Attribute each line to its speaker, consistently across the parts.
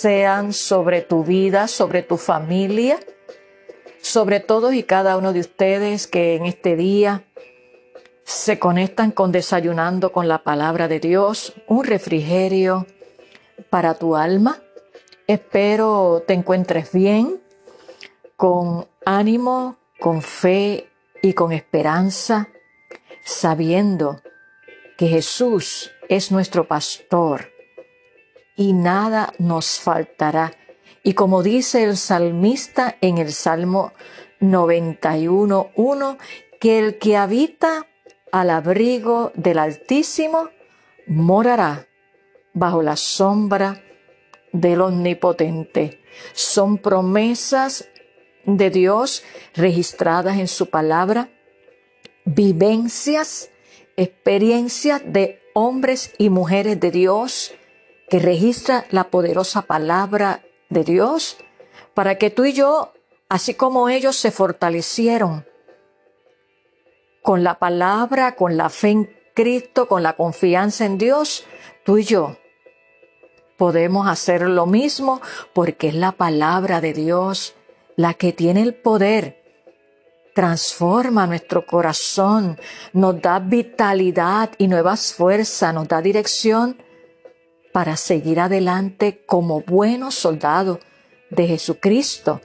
Speaker 1: sean sobre tu vida, sobre tu familia, sobre todos y cada uno de ustedes que en este día se conectan con desayunando con la palabra de Dios, un refrigerio para tu alma. Espero te encuentres bien, con ánimo, con fe y con esperanza, sabiendo que Jesús es nuestro pastor y nada nos faltará. Y como dice el salmista en el Salmo 91.1, que el que habita al abrigo del Altísimo morará bajo la sombra del Omnipotente. Son promesas de Dios registradas en su palabra, vivencias, experiencias de hombres y mujeres de Dios que registra la poderosa palabra de Dios para que tú y yo, así como ellos se fortalecieron con la palabra, con la fe en Cristo, con la confianza en Dios, tú y yo podemos hacer lo mismo porque es la palabra de Dios la que tiene el poder transforma nuestro corazón, nos da vitalidad y nuevas fuerzas, nos da dirección para seguir adelante como buenos soldados de Jesucristo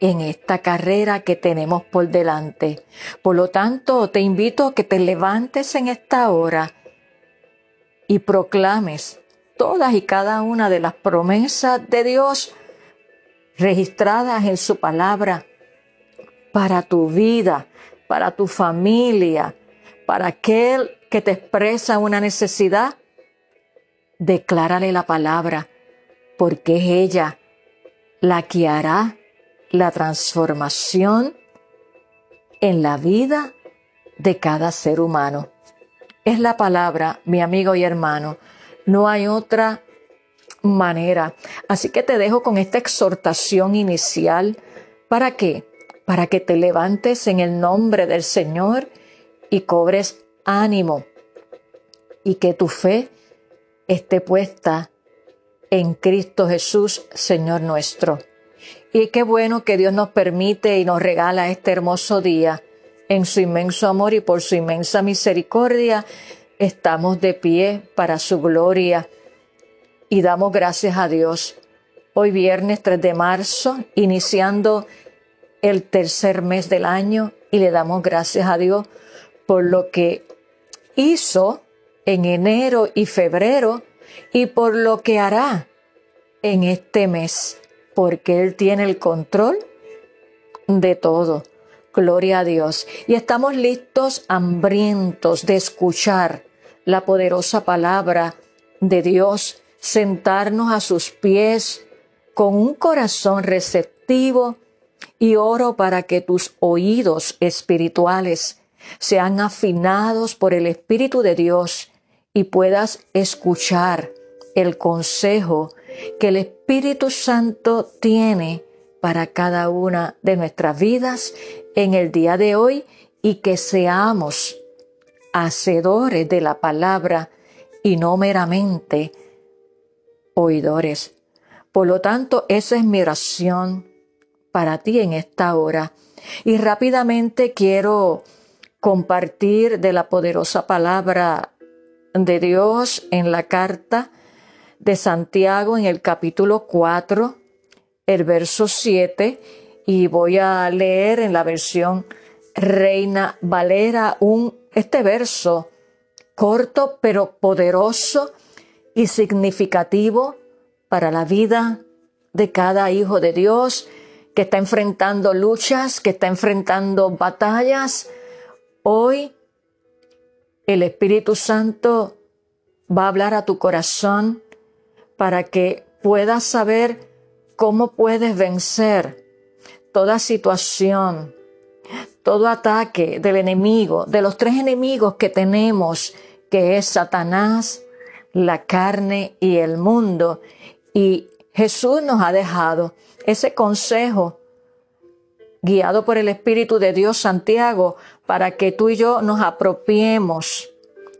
Speaker 1: en esta carrera que tenemos por delante. Por lo tanto, te invito a que te levantes en esta hora y proclames todas y cada una de las promesas de Dios registradas en su palabra para tu vida, para tu familia, para aquel que te expresa una necesidad declárale la palabra, porque es ella la que hará la transformación en la vida de cada ser humano. Es la palabra, mi amigo y hermano. No hay otra manera. Así que te dejo con esta exhortación inicial. ¿Para qué? Para que te levantes en el nombre del Señor y cobres ánimo y que tu fe esté puesta en Cristo Jesús, Señor nuestro. Y qué bueno que Dios nos permite y nos regala este hermoso día. En su inmenso amor y por su inmensa misericordia, estamos de pie para su gloria y damos gracias a Dios. Hoy viernes 3 de marzo, iniciando el tercer mes del año y le damos gracias a Dios por lo que hizo en enero y febrero y por lo que hará en este mes, porque Él tiene el control de todo. Gloria a Dios. Y estamos listos, hambrientos de escuchar la poderosa palabra de Dios, sentarnos a sus pies con un corazón receptivo y oro para que tus oídos espirituales sean afinados por el Espíritu de Dios y puedas escuchar el consejo que el Espíritu Santo tiene para cada una de nuestras vidas en el día de hoy y que seamos hacedores de la palabra y no meramente oidores. Por lo tanto, esa es mi oración para ti en esta hora. Y rápidamente quiero compartir de la poderosa palabra de Dios en la carta de Santiago en el capítulo 4, el verso 7, y voy a leer en la versión Reina Valera un, este verso corto pero poderoso y significativo para la vida de cada hijo de Dios que está enfrentando luchas, que está enfrentando batallas. Hoy el Espíritu Santo va a hablar a tu corazón para que puedas saber cómo puedes vencer toda situación, todo ataque del enemigo, de los tres enemigos que tenemos, que es Satanás, la carne y el mundo. Y Jesús nos ha dejado ese consejo guiado por el Espíritu de Dios Santiago para que tú y yo nos apropiemos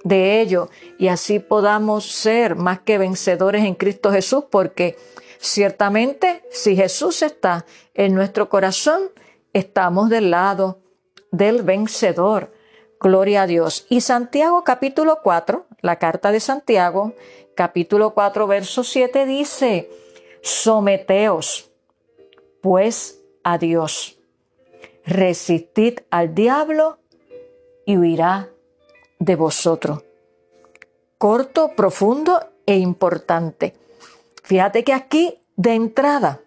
Speaker 1: de ello y así podamos ser más que vencedores en Cristo Jesús, porque ciertamente si Jesús está en nuestro corazón, estamos del lado del vencedor. Gloria a Dios. Y Santiago capítulo 4, la carta de Santiago, capítulo 4, verso 7 dice, someteos pues a Dios, resistid al diablo y huirá de vosotros. Corto, profundo e importante. Fíjate que aquí, de entrada,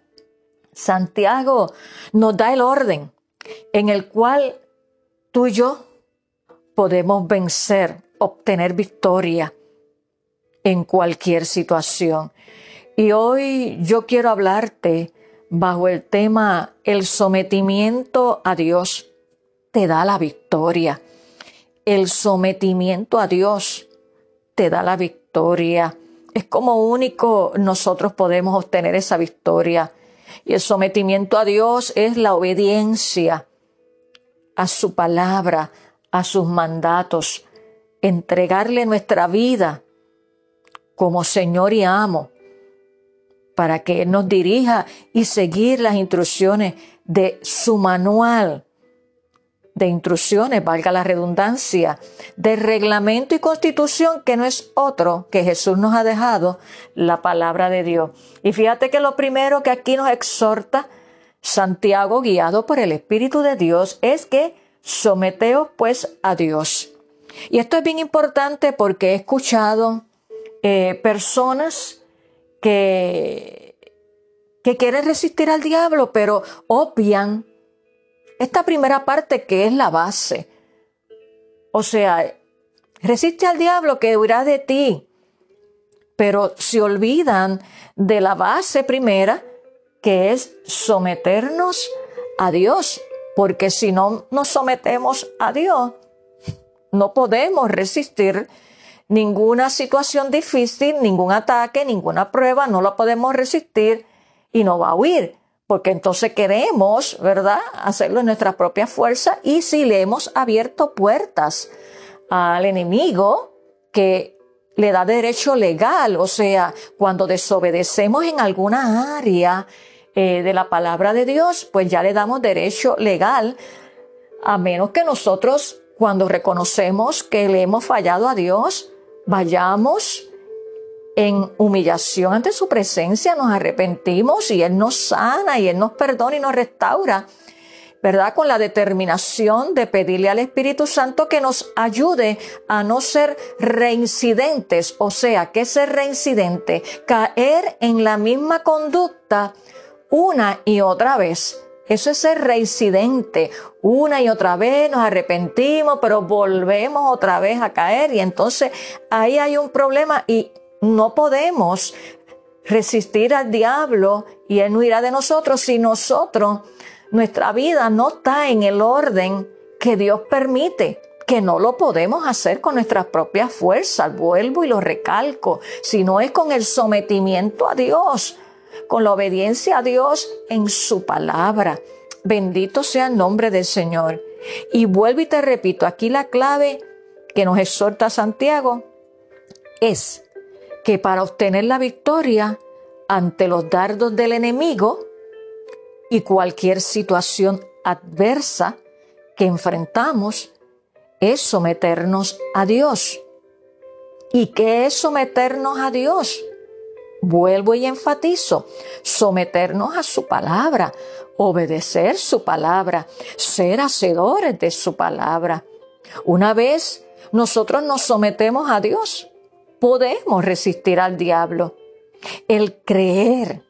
Speaker 1: Santiago nos da el orden en el cual tú y yo podemos vencer, obtener victoria en cualquier situación. Y hoy yo quiero hablarte bajo el tema el sometimiento a Dios te da la victoria. El sometimiento a Dios te da la victoria. Es como único nosotros podemos obtener esa victoria. Y el sometimiento a Dios es la obediencia a su palabra, a sus mandatos, entregarle nuestra vida como Señor y amo para que nos dirija y seguir las instrucciones de su manual de instrucciones, valga la redundancia, de reglamento y constitución que no es otro que Jesús nos ha dejado, la palabra de Dios. Y fíjate que lo primero que aquí nos exhorta Santiago, guiado por el Espíritu de Dios, es que someteos pues a Dios. Y esto es bien importante porque he escuchado eh, personas que, que quieren resistir al diablo, pero obvian esta primera parte que es la base. O sea, resiste al diablo que huirá de ti. Pero se olvidan de la base primera, que es someternos a Dios. Porque si no nos sometemos a Dios, no podemos resistir ninguna situación difícil, ningún ataque, ninguna prueba, no la podemos resistir y no va a huir porque entonces queremos, ¿verdad?, hacerlo en nuestra propia fuerza y si le hemos abierto puertas al enemigo que le da derecho legal, o sea, cuando desobedecemos en alguna área eh, de la palabra de Dios, pues ya le damos derecho legal, a menos que nosotros, cuando reconocemos que le hemos fallado a Dios, vayamos en humillación ante su presencia, nos arrepentimos y Él nos sana y Él nos perdona y nos restaura, ¿verdad? Con la determinación de pedirle al Espíritu Santo que nos ayude a no ser reincidentes, o sea, que ser reincidente, caer en la misma conducta una y otra vez. Eso es ser reincidente. Una y otra vez nos arrepentimos, pero volvemos otra vez a caer. Y entonces ahí hay un problema y no podemos resistir al diablo y él no irá de nosotros si nosotros, nuestra vida no está en el orden que Dios permite que no lo podemos hacer con nuestras propias fuerzas, vuelvo y lo recalco, sino es con el sometimiento a Dios, con la obediencia a Dios en su palabra. Bendito sea el nombre del Señor. Y vuelvo y te repito, aquí la clave que nos exhorta Santiago es que para obtener la victoria ante los dardos del enemigo y cualquier situación adversa que enfrentamos es someternos a Dios. ¿Y qué es someternos a Dios? Vuelvo y enfatizo, someternos a su palabra, obedecer su palabra, ser hacedores de su palabra. Una vez nosotros nos sometemos a Dios, podemos resistir al diablo. El creer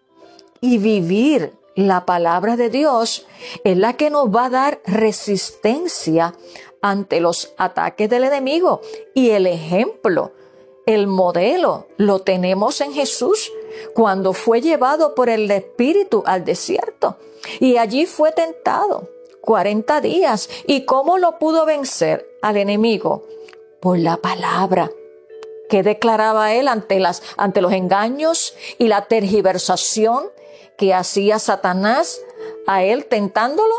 Speaker 1: y vivir la palabra de Dios es la que nos va a dar resistencia ante los ataques del enemigo. Y el ejemplo, el modelo, lo tenemos en Jesús, cuando fue llevado por el Espíritu al desierto y allí fue tentado 40 días. ¿Y cómo lo pudo vencer al enemigo? Por la palabra que declaraba él ante, las, ante los engaños y la tergiversación que hacía Satanás a él tentándolo.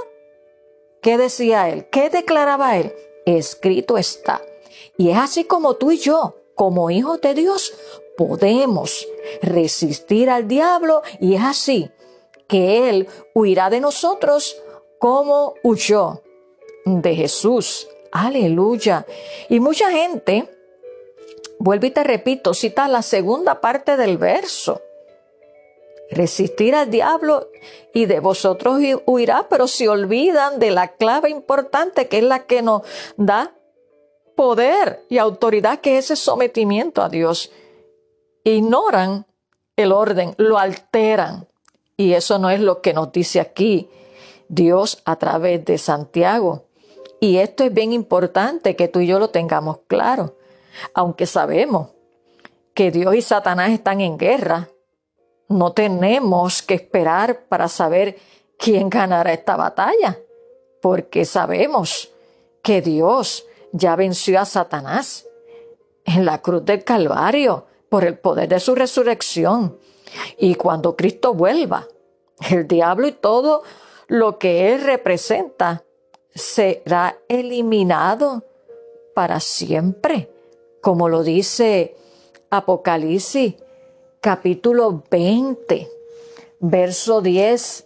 Speaker 1: ¿Qué decía él? ¿Qué declaraba él? Escrito está. Y es así como tú y yo, como hijos de Dios, podemos resistir al diablo y es así que él huirá de nosotros como huyó de Jesús. Aleluya. Y mucha gente Vuelvo y te repito, cita la segunda parte del verso. Resistir al diablo y de vosotros huirá, pero se olvidan de la clave importante que es la que nos da poder y autoridad, que es ese sometimiento a Dios. Ignoran el orden, lo alteran. Y eso no es lo que nos dice aquí Dios a través de Santiago. Y esto es bien importante que tú y yo lo tengamos claro. Aunque sabemos que Dios y Satanás están en guerra, no tenemos que esperar para saber quién ganará esta batalla, porque sabemos que Dios ya venció a Satanás en la cruz del Calvario por el poder de su resurrección. Y cuando Cristo vuelva, el diablo y todo lo que él representa será eliminado para siempre como lo dice Apocalipsis capítulo 20, verso 10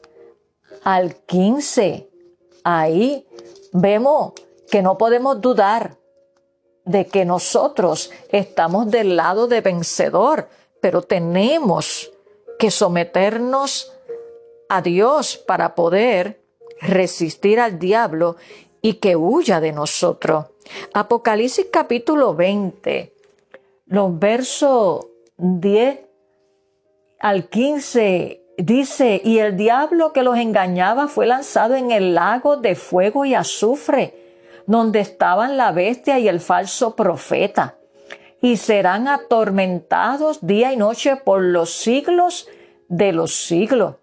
Speaker 1: al 15. Ahí vemos que no podemos dudar de que nosotros estamos del lado de vencedor, pero tenemos que someternos a Dios para poder resistir al diablo y que huya de nosotros. Apocalipsis capítulo 20, los versos 10 al 15 dice, y el diablo que los engañaba fue lanzado en el lago de fuego y azufre, donde estaban la bestia y el falso profeta, y serán atormentados día y noche por los siglos de los siglos.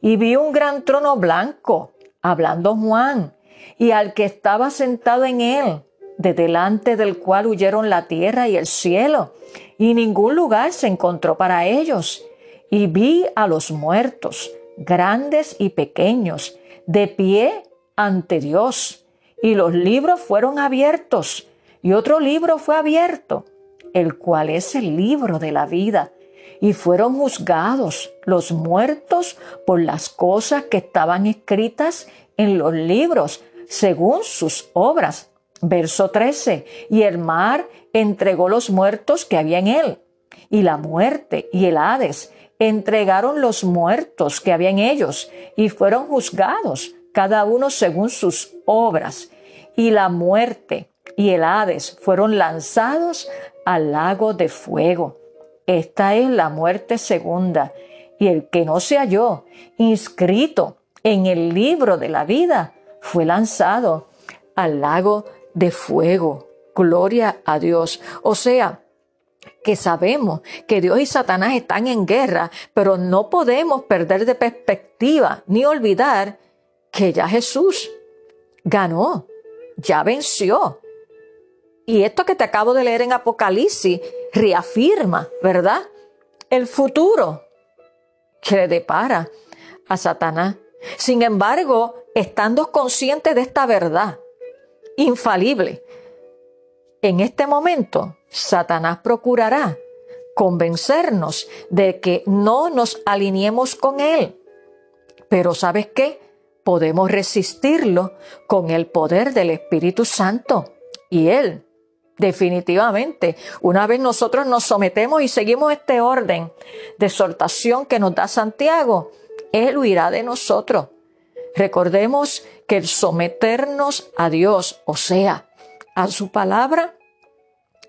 Speaker 1: Y vi un gran trono blanco, hablando Juan, y al que estaba sentado en él, de delante del cual huyeron la tierra y el cielo, y ningún lugar se encontró para ellos. Y vi a los muertos, grandes y pequeños, de pie ante Dios, y los libros fueron abiertos, y otro libro fue abierto, el cual es el libro de la vida, y fueron juzgados los muertos por las cosas que estaban escritas en los libros según sus obras. Verso 13. Y el mar entregó los muertos que había en él. Y la muerte y el Hades entregaron los muertos que había en ellos y fueron juzgados, cada uno según sus obras. Y la muerte y el Hades fueron lanzados al lago de fuego. Esta es la muerte segunda. Y el que no se halló inscrito en el libro de la vida fue lanzado al lago de fuego. Gloria a Dios. O sea, que sabemos que Dios y Satanás están en guerra, pero no podemos perder de perspectiva ni olvidar que ya Jesús ganó, ya venció. Y esto que te acabo de leer en Apocalipsis reafirma, ¿verdad? El futuro que le depara a Satanás. Sin embargo, estando conscientes de esta verdad infalible, en este momento Satanás procurará convencernos de que no nos alineemos con Él. Pero ¿sabes qué? Podemos resistirlo con el poder del Espíritu Santo. Y Él, definitivamente, una vez nosotros nos sometemos y seguimos este orden de exhortación que nos da Santiago, Él huirá de nosotros. Recordemos que el someternos a Dios, o sea, a su palabra,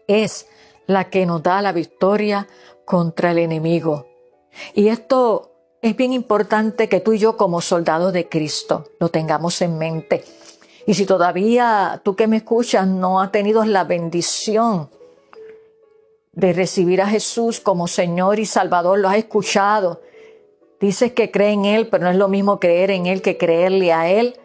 Speaker 1: es la que nos da la victoria contra el enemigo. Y esto es bien importante que tú y yo como soldados de Cristo lo tengamos en mente. Y si todavía tú que me escuchas no has tenido la bendición de recibir a Jesús como Señor y Salvador, lo has escuchado. Dices que cree en Él, pero no es lo mismo creer en Él que creerle a Él.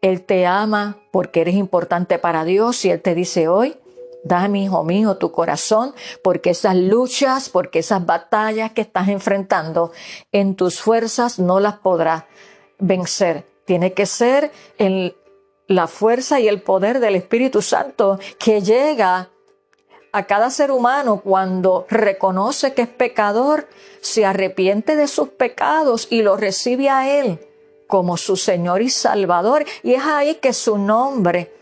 Speaker 1: Él te ama porque eres importante para Dios y Él te dice hoy, dame, hijo mío, tu corazón, porque esas luchas, porque esas batallas que estás enfrentando en tus fuerzas no las podrás vencer. Tiene que ser en la fuerza y el poder del Espíritu Santo que llega a cada ser humano cuando reconoce que es pecador, se arrepiente de sus pecados y lo recibe a Él como su Señor y Salvador. Y es ahí que su nombre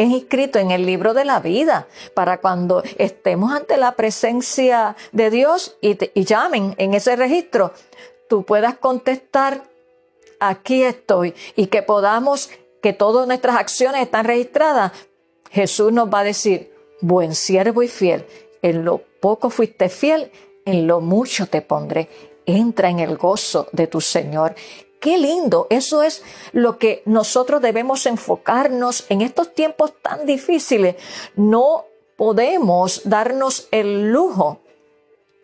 Speaker 1: es inscrito en el libro de la vida, para cuando estemos ante la presencia de Dios y, llamen en ese registro, tú puedas contestar, aquí estoy, y que podamos, que todas nuestras acciones están registradas. Jesús nos va a decir, buen siervo y fiel, en lo poco fuiste fiel, en lo mucho te pondré. Entra en el gozo de tu Señor. Qué lindo, eso es lo que nosotros debemos enfocarnos en estos tiempos tan difíciles. No podemos darnos el lujo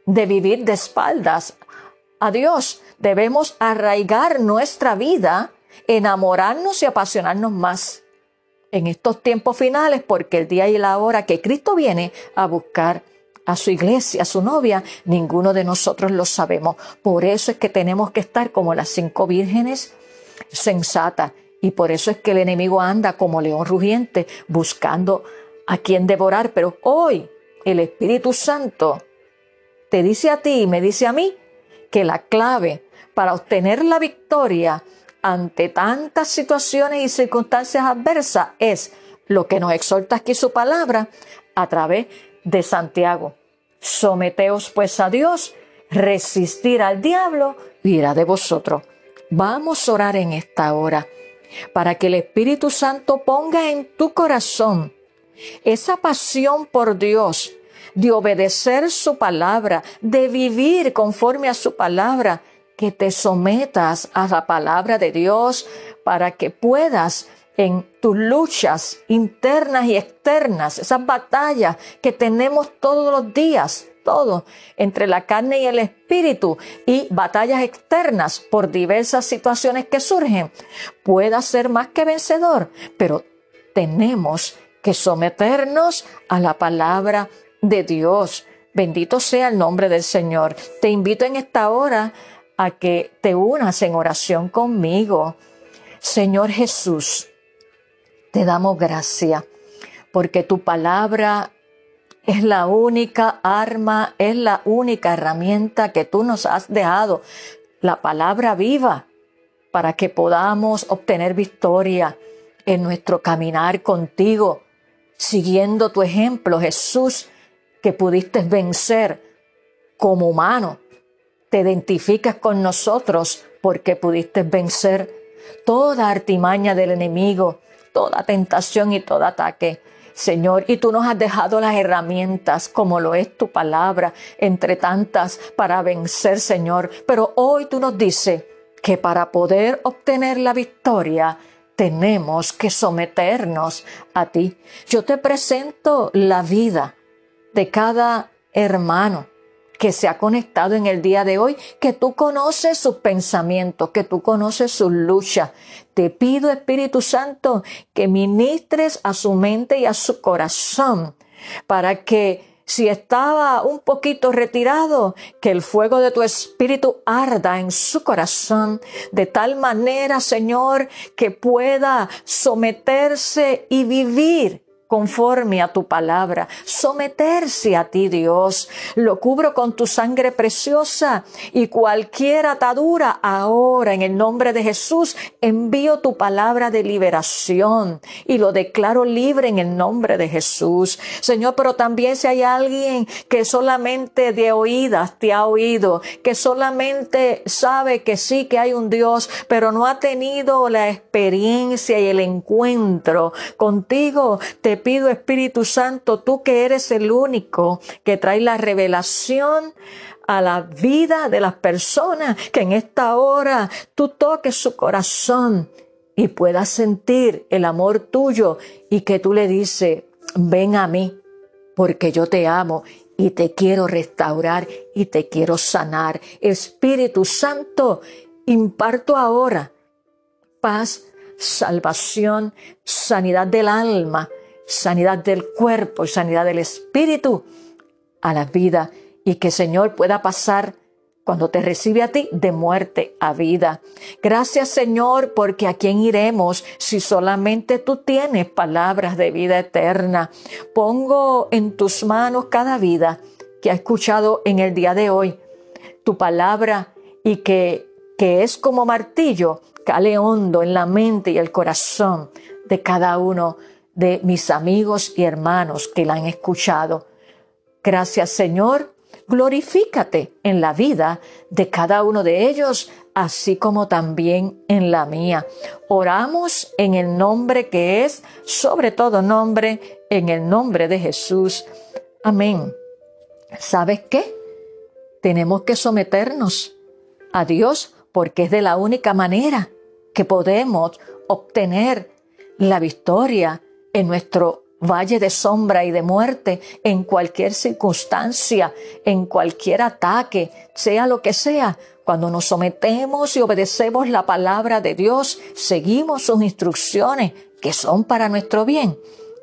Speaker 1: de vivir de espaldas a Dios. Debemos arraigar nuestra vida, enamorarnos y apasionarnos más en estos tiempos finales porque el día y la hora que Cristo viene a buscar a su iglesia, a su novia, ninguno de nosotros lo sabemos. Por eso es que tenemos que estar como las cinco vírgenes sensatas. Y por eso es que el enemigo anda como león rugiente buscando a quien devorar. Pero hoy el Espíritu Santo te dice a ti y me dice a mí que la clave para obtener la victoria ante tantas situaciones y circunstancias adversas es lo que nos exhorta aquí su palabra a través de Santiago. Someteos pues a Dios, resistir al diablo, irá de vosotros. Vamos a orar en esta hora para que el Espíritu Santo ponga en tu corazón esa pasión por Dios, de obedecer su palabra, de vivir conforme a su palabra, que te sometas a la palabra de Dios para que puedas en tus luchas internas y externas, esas batallas que tenemos todos los días, todo, entre la carne y el espíritu y batallas externas por diversas situaciones que surgen, pueda ser más que vencedor, pero tenemos que someternos a la palabra de Dios. Bendito sea el nombre del Señor. Te invito en esta hora a que te unas en oración conmigo. Señor Jesús, te damos gracias porque tu palabra es la única arma, es la única herramienta que tú nos has dejado, la palabra viva, para que podamos obtener victoria en nuestro caminar contigo, siguiendo tu ejemplo, Jesús, que pudiste vencer como humano. Te identificas con nosotros porque pudiste vencer toda artimaña del enemigo, toda tentación y todo ataque. Señor, y tú nos has dejado las herramientas como lo es tu palabra, entre tantas, para vencer, Señor. Pero hoy tú nos dices que para poder obtener la victoria, tenemos que someternos a ti. Yo te presento la vida de cada hermano, que se ha conectado en el día de hoy, que tú conoces sus pensamientos, que tú conoces sus luchas. Te pido, Espíritu Santo, que ministres a su mente y a su corazón para que si estaba un poquito retirado, que el fuego de tu espíritu arda en su corazón, de tal manera, Señor, que pueda someterse y vivir conforme a tu palabra, someterse a ti, Dios. Lo cubro con tu sangre preciosa y cualquier atadura ahora en el nombre de Jesús envío tu palabra de liberación y lo declaro libre en el nombre de Jesús. Señor, pero también si hay alguien que solamente de oídas te ha oído, que solamente sabe que sí que hay un Dios, pero no ha tenido la experiencia y el encuentro contigo, te pido, Espíritu Santo, tú que eres el único que trae la revelación a la vida de las personas, que en esta hora tú toques su corazón y puedas sentir el amor tuyo y que tú le dices, ven a mí, porque yo te amo y te quiero restaurar y te quiero sanar. Espíritu Santo, imparto ahora paz, salvación, sanidad del alma, sanidad del cuerpo y sanidad del espíritu a la vida y que Señor pueda pasar cuando te recibe a ti de muerte a vida. Gracias Señor, porque a quién iremos si solamente tú tienes palabras de vida eterna. Pongo en tus manos cada vida que ha escuchado en el día de hoy tu palabra y que, que es como martillo, cale hondo en la mente y el corazón de cada uno de mis amigos y hermanos que la han escuchado. Gracias Señor glorifícate en la vida de cada uno de ellos, así como también en la mía. Oramos en el nombre que es sobre todo nombre, en el nombre de Jesús. Amén. ¿Sabes qué? Tenemos que someternos a Dios porque es de la única manera que podemos obtener la victoria en nuestro valle de sombra y de muerte, en cualquier circunstancia, en cualquier ataque, sea lo que sea, cuando nos sometemos y obedecemos la palabra de Dios, seguimos sus instrucciones que son para nuestro bien,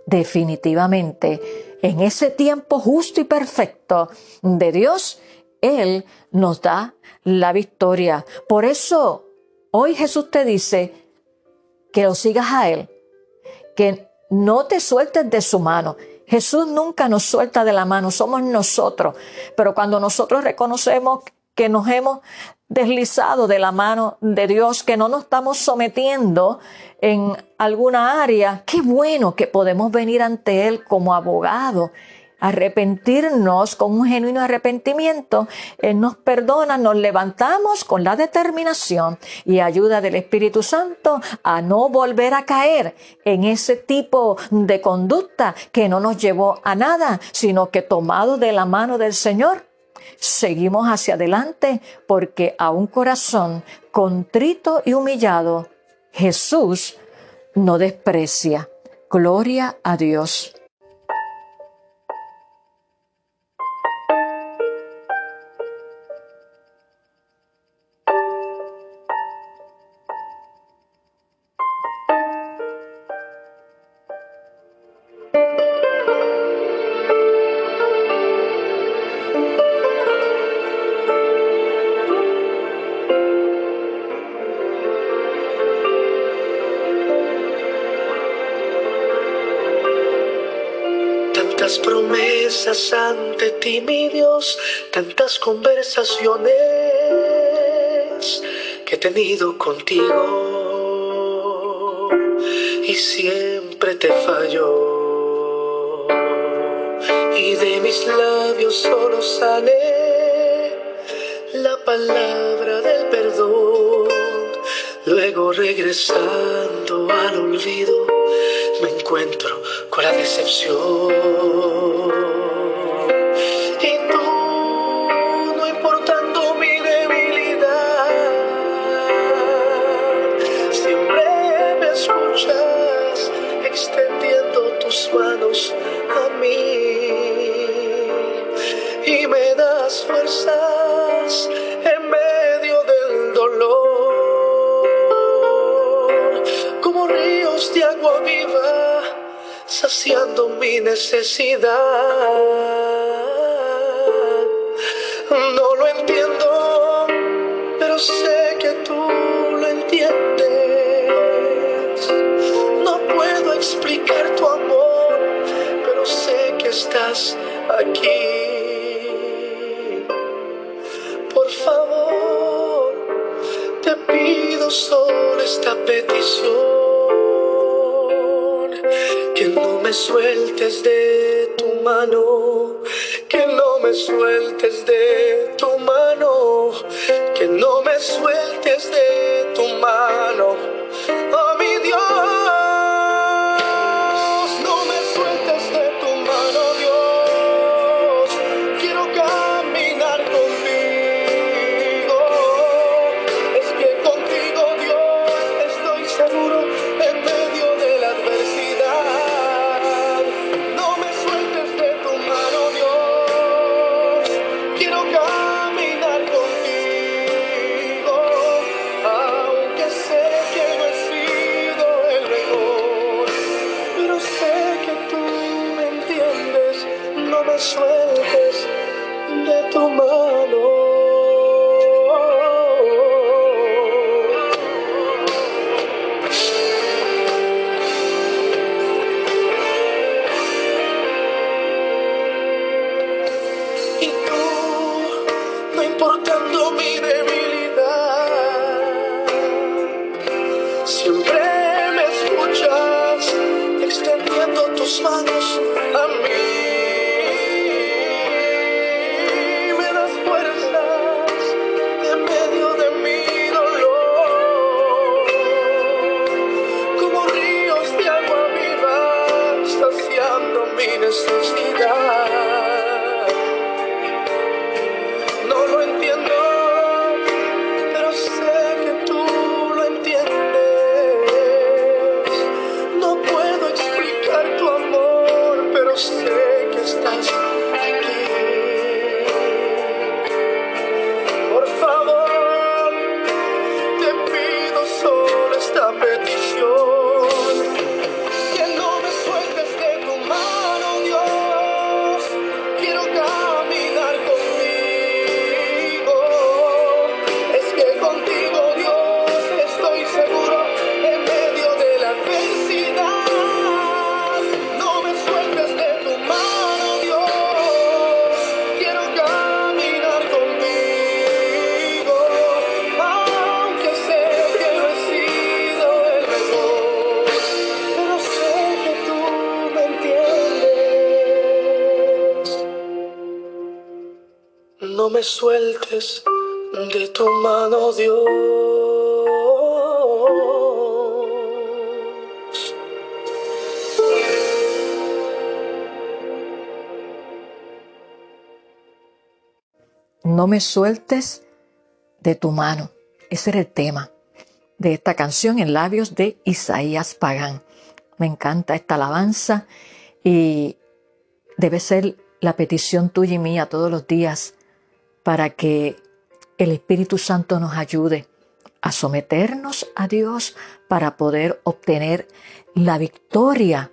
Speaker 1: definitivamente, en ese tiempo justo y perfecto de Dios, Él nos da la victoria. Por eso, hoy Jesús te dice que lo sigas a Él, que no te sueltes de su mano. Jesús nunca nos suelta de la mano, somos nosotros. Pero cuando nosotros reconocemos que nos hemos deslizado de la mano de Dios, que no nos estamos sometiendo en alguna área, qué bueno que podemos venir ante Él como abogado arrepentirnos con un genuino arrepentimiento, Él nos perdona, nos levantamos con la determinación y ayuda del Espíritu Santo a no volver a caer en ese tipo de conducta que no nos llevó a nada, sino que tomado de la mano del Señor, seguimos hacia adelante porque a un corazón contrito y humillado, Jesús no desprecia. Gloria a Dios.
Speaker 2: Ante ti, mi Dios, tantas conversaciones que he tenido contigo y siempre te fallo. Y de mis labios solo sale la palabra del perdón. Luego regresando al olvido, me encuentro con la decepción. Necesidad. No lo entiendo, pero sé que tú lo entiendes. No puedo explicar tu amor, pero sé que estás aquí. Por favor, te pido solo esta petición sueltes de tu mano, que no me sueltes de tu mano, que no me sueltes de tu mano. Oh me sueltes sueltes de tu mano, Dios. No me sueltes de tu mano.
Speaker 1: Ese era el tema de esta canción en labios de Isaías Pagán. Me encanta esta alabanza y debe ser la petición tuya y mía todos los días para que el Espíritu Santo nos ayude a someternos a Dios para poder obtener la victoria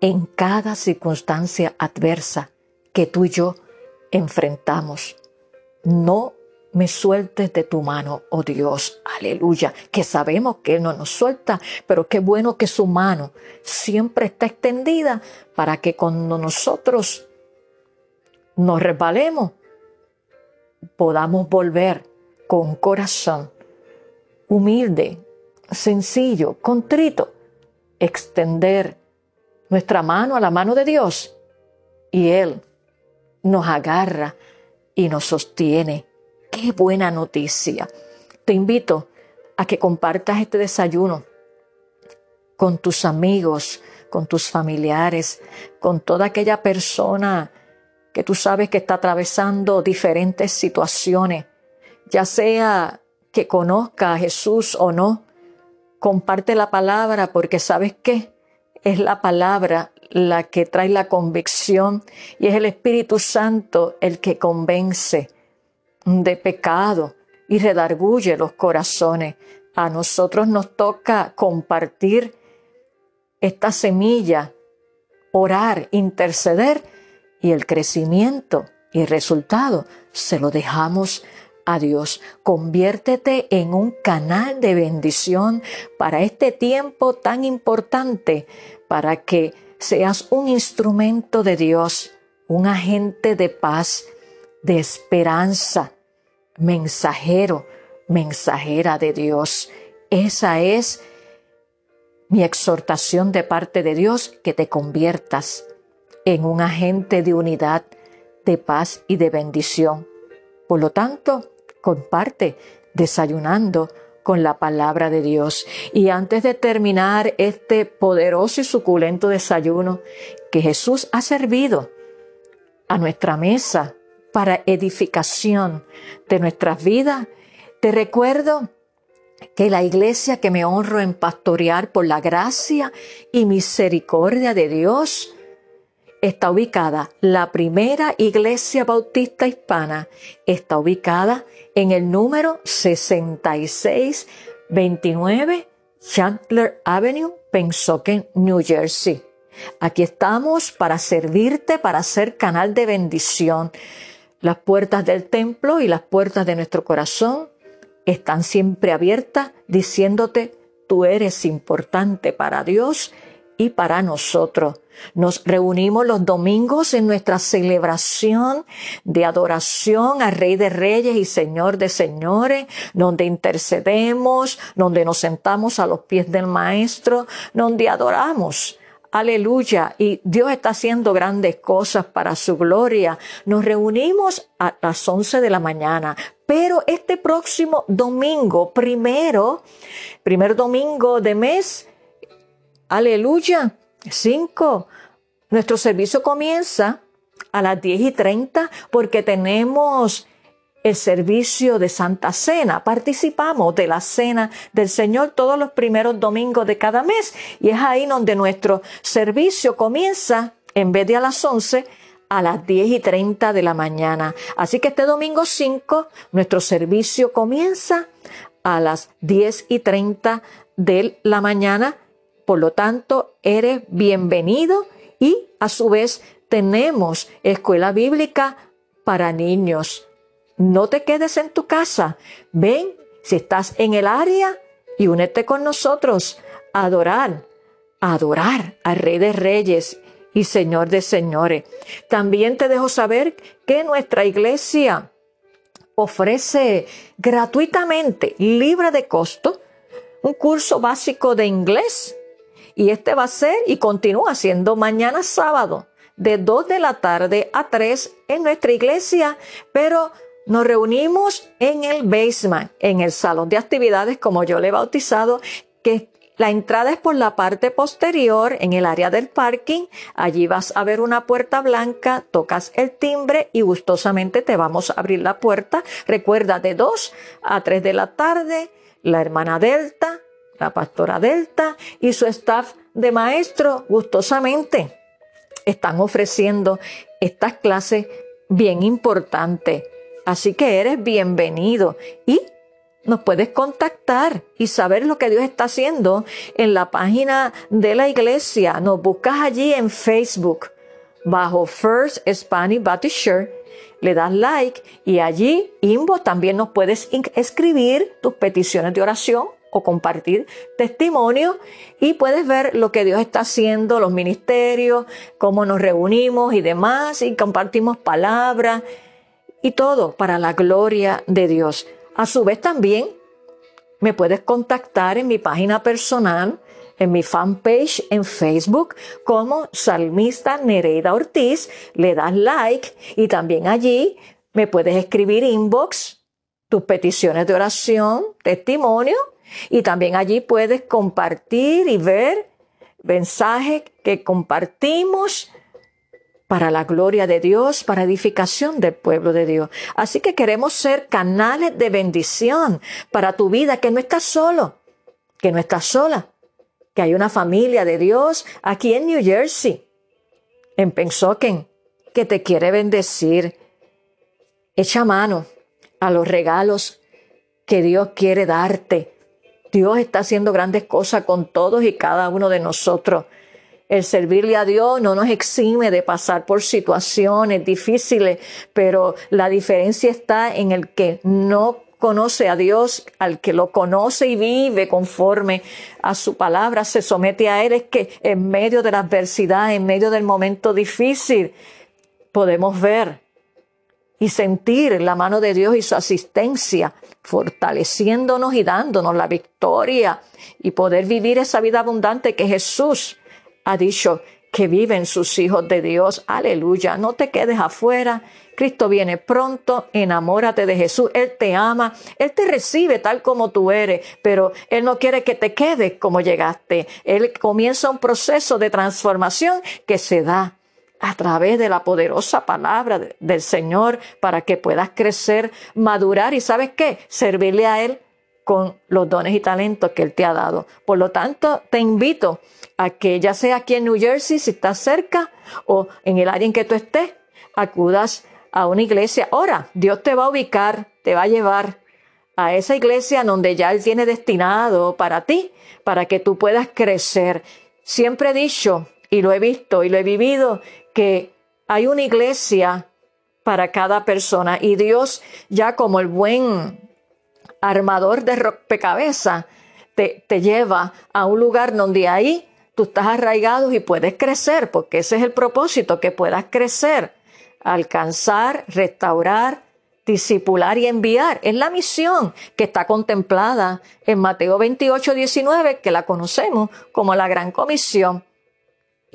Speaker 1: en cada circunstancia adversa que tú y yo enfrentamos. No me sueltes de tu mano, oh Dios, aleluya, que sabemos que Él no nos suelta, pero qué bueno que su mano siempre está extendida para que cuando nosotros nos resbalemos, podamos volver con corazón humilde, sencillo, contrito, extender nuestra mano a la mano de Dios y Él nos agarra y nos sostiene. Qué buena noticia. Te invito a que compartas este desayuno con tus amigos, con tus familiares, con toda aquella persona que tú sabes que está atravesando diferentes situaciones, ya sea que conozca a Jesús o no. Comparte la palabra porque sabes que es la palabra la que trae la convicción y es el Espíritu Santo el que convence de pecado y redarguye los corazones. A nosotros nos toca compartir esta semilla, orar, interceder y el crecimiento y resultado se lo dejamos a Dios. Conviértete en un canal de bendición para este tiempo tan importante, para que seas un instrumento de Dios, un agente de paz, de esperanza, mensajero, mensajera de Dios. Esa es mi exhortación de parte de Dios, que te conviertas en un agente de unidad, de paz y de bendición. Por lo tanto, comparte desayunando con la palabra de Dios. Y antes de terminar este poderoso y suculento desayuno que Jesús ha servido a nuestra mesa para edificación de nuestras vidas, te recuerdo que la iglesia que me honro en pastorear por la gracia y misericordia de Dios, está ubicada, la primera iglesia bautista hispana está ubicada en el número 6629 Chandler Avenue, Pensoken, New Jersey. Aquí estamos para servirte, para ser canal de bendición. Las puertas del templo y las puertas de nuestro corazón están siempre abiertas diciéndote, tú eres importante para Dios y para nosotros. Nos reunimos los domingos en nuestra celebración de adoración al Rey de Reyes y Señor de Señores, donde intercedemos, donde nos sentamos a los pies del Maestro, donde adoramos. Aleluya. Y Dios está haciendo grandes cosas para su gloria. Nos reunimos a las 11 de la mañana. Pero este próximo domingo, primero, primer domingo de mes, aleluya, 5. Nuestro servicio comienza a las 10 y 30 porque tenemos el servicio de Santa Cena. Participamos de la Cena del Señor todos los primeros domingos de cada mes y es ahí donde nuestro servicio comienza en vez de a las 11 a las 10 y 30 de la mañana. Así que este domingo 5 nuestro servicio comienza a las 10 y 30 de la mañana por lo tanto, eres bienvenido y a su vez tenemos escuela bíblica para niños. No te quedes en tu casa. Ven, si estás en el área, y únete con nosotros a adorar, a adorar Rey de Reyes y Señor de Señores. También te dejo saber que nuestra iglesia ofrece gratuitamente, libre de costo, un curso básico de inglés y este va a ser y continúa siendo mañana sábado de 2 de la tarde a 3 en nuestra iglesia, pero nos reunimos en el basement, en el salón de actividades como yo le he bautizado, que la entrada es por la parte posterior, en el área del parking. Allí vas a ver una puerta blanca, tocas el timbre y gustosamente te vamos a abrir la puerta. Recuerda, de 2 a 3 de la tarde, la hermana Delta, la pastora Delta y su staff de maestro gustosamente están ofreciendo estas clases bien importantes. Así que eres bienvenido y nos puedes contactar y saber lo que Dios está haciendo en la página de la iglesia. Nos buscas allí en Facebook bajo First Spanish Baptist Church. Le das like y allí, Inbo, también nos puedes escribir tus peticiones de oración o compartir testimonio y puedes ver lo que Dios está haciendo, los ministerios, cómo nos reunimos y demás y compartimos palabras y todo para la gloria de Dios. A su vez también me puedes contactar en mi página personal, en mi fanpage en Facebook como Salmista Nereida Ortiz, le das like y también allí me puedes escribir inbox tus peticiones de oración, testimonio y también allí puedes compartir y ver mensajes que compartimos para la gloria de Dios, para edificación del pueblo de Dios. Así que queremos ser canales de bendición para tu vida, que no estás solo, que no estás sola, que hay una familia de Dios aquí en New Jersey, en Pensoken, que te quiere bendecir. Echa mano a los regalos que Dios quiere darte Dios está haciendo grandes cosas con todos y cada uno de nosotros. El servirle a Dios no nos exime de pasar por situaciones difíciles, pero la diferencia está en el que no conoce a Dios, al que lo conoce y vive conforme a su palabra, se somete a Él, es que en medio de la adversidad, en medio del momento difícil, podemos ver y sentir la mano de Dios y su asistencia, fortaleciéndonos y dándonos la victoria y poder vivir esa vida abundante que Jesús ha dicho que viven sus hijos de Dios. Aleluya, no te quedes afuera. Cristo viene pronto, enamórate de Jesús, Él te ama, Él te recibe tal como tú eres, pero Él no quiere que te quedes como llegaste. Él comienza un proceso de transformación que se da a través de la poderosa palabra del Señor para que puedas crecer, madurar y sabes qué, servirle a Él con los dones y talentos que Él te ha dado. Por lo tanto, te invito a que ya sea aquí en New Jersey, si estás cerca, o en el área en que tú estés, acudas a una iglesia. Ahora, Dios te va a ubicar, te va a llevar a esa iglesia donde ya Él tiene destinado para ti, para que tú puedas crecer Siempre he dicho, y lo he visto y lo he vivido, que hay una iglesia para cada persona y Dios ya como el buen armador de rompecabezas te, te lleva a un lugar donde ahí tú estás arraigado y puedes crecer, porque ese es el propósito, que puedas crecer, alcanzar, restaurar, discipular y enviar. Es la misión que está contemplada en Mateo 28, 19, que la conocemos como la gran comisión.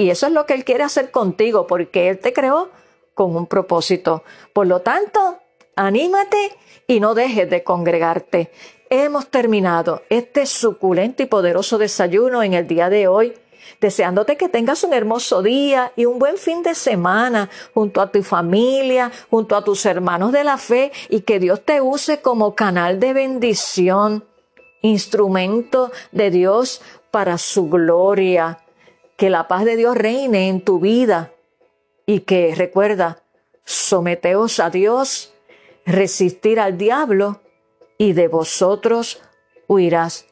Speaker 1: Y eso es lo que Él quiere hacer contigo, porque Él te creó con un propósito. Por lo tanto, anímate y no dejes de congregarte. Hemos terminado este suculento y poderoso desayuno en el día de hoy deseándote que tengas un hermoso día y un buen fin de semana junto a tu familia, junto a tus hermanos de la fe y que Dios te use como canal de bendición, instrumento de Dios para su gloria. Que la paz de Dios reine en tu vida y que recuerda, someteos a Dios, resistir al diablo y de vosotros huirás,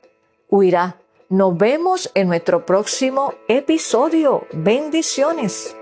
Speaker 1: huirá nos vemos en nuestro próximo episodio. Bendiciones.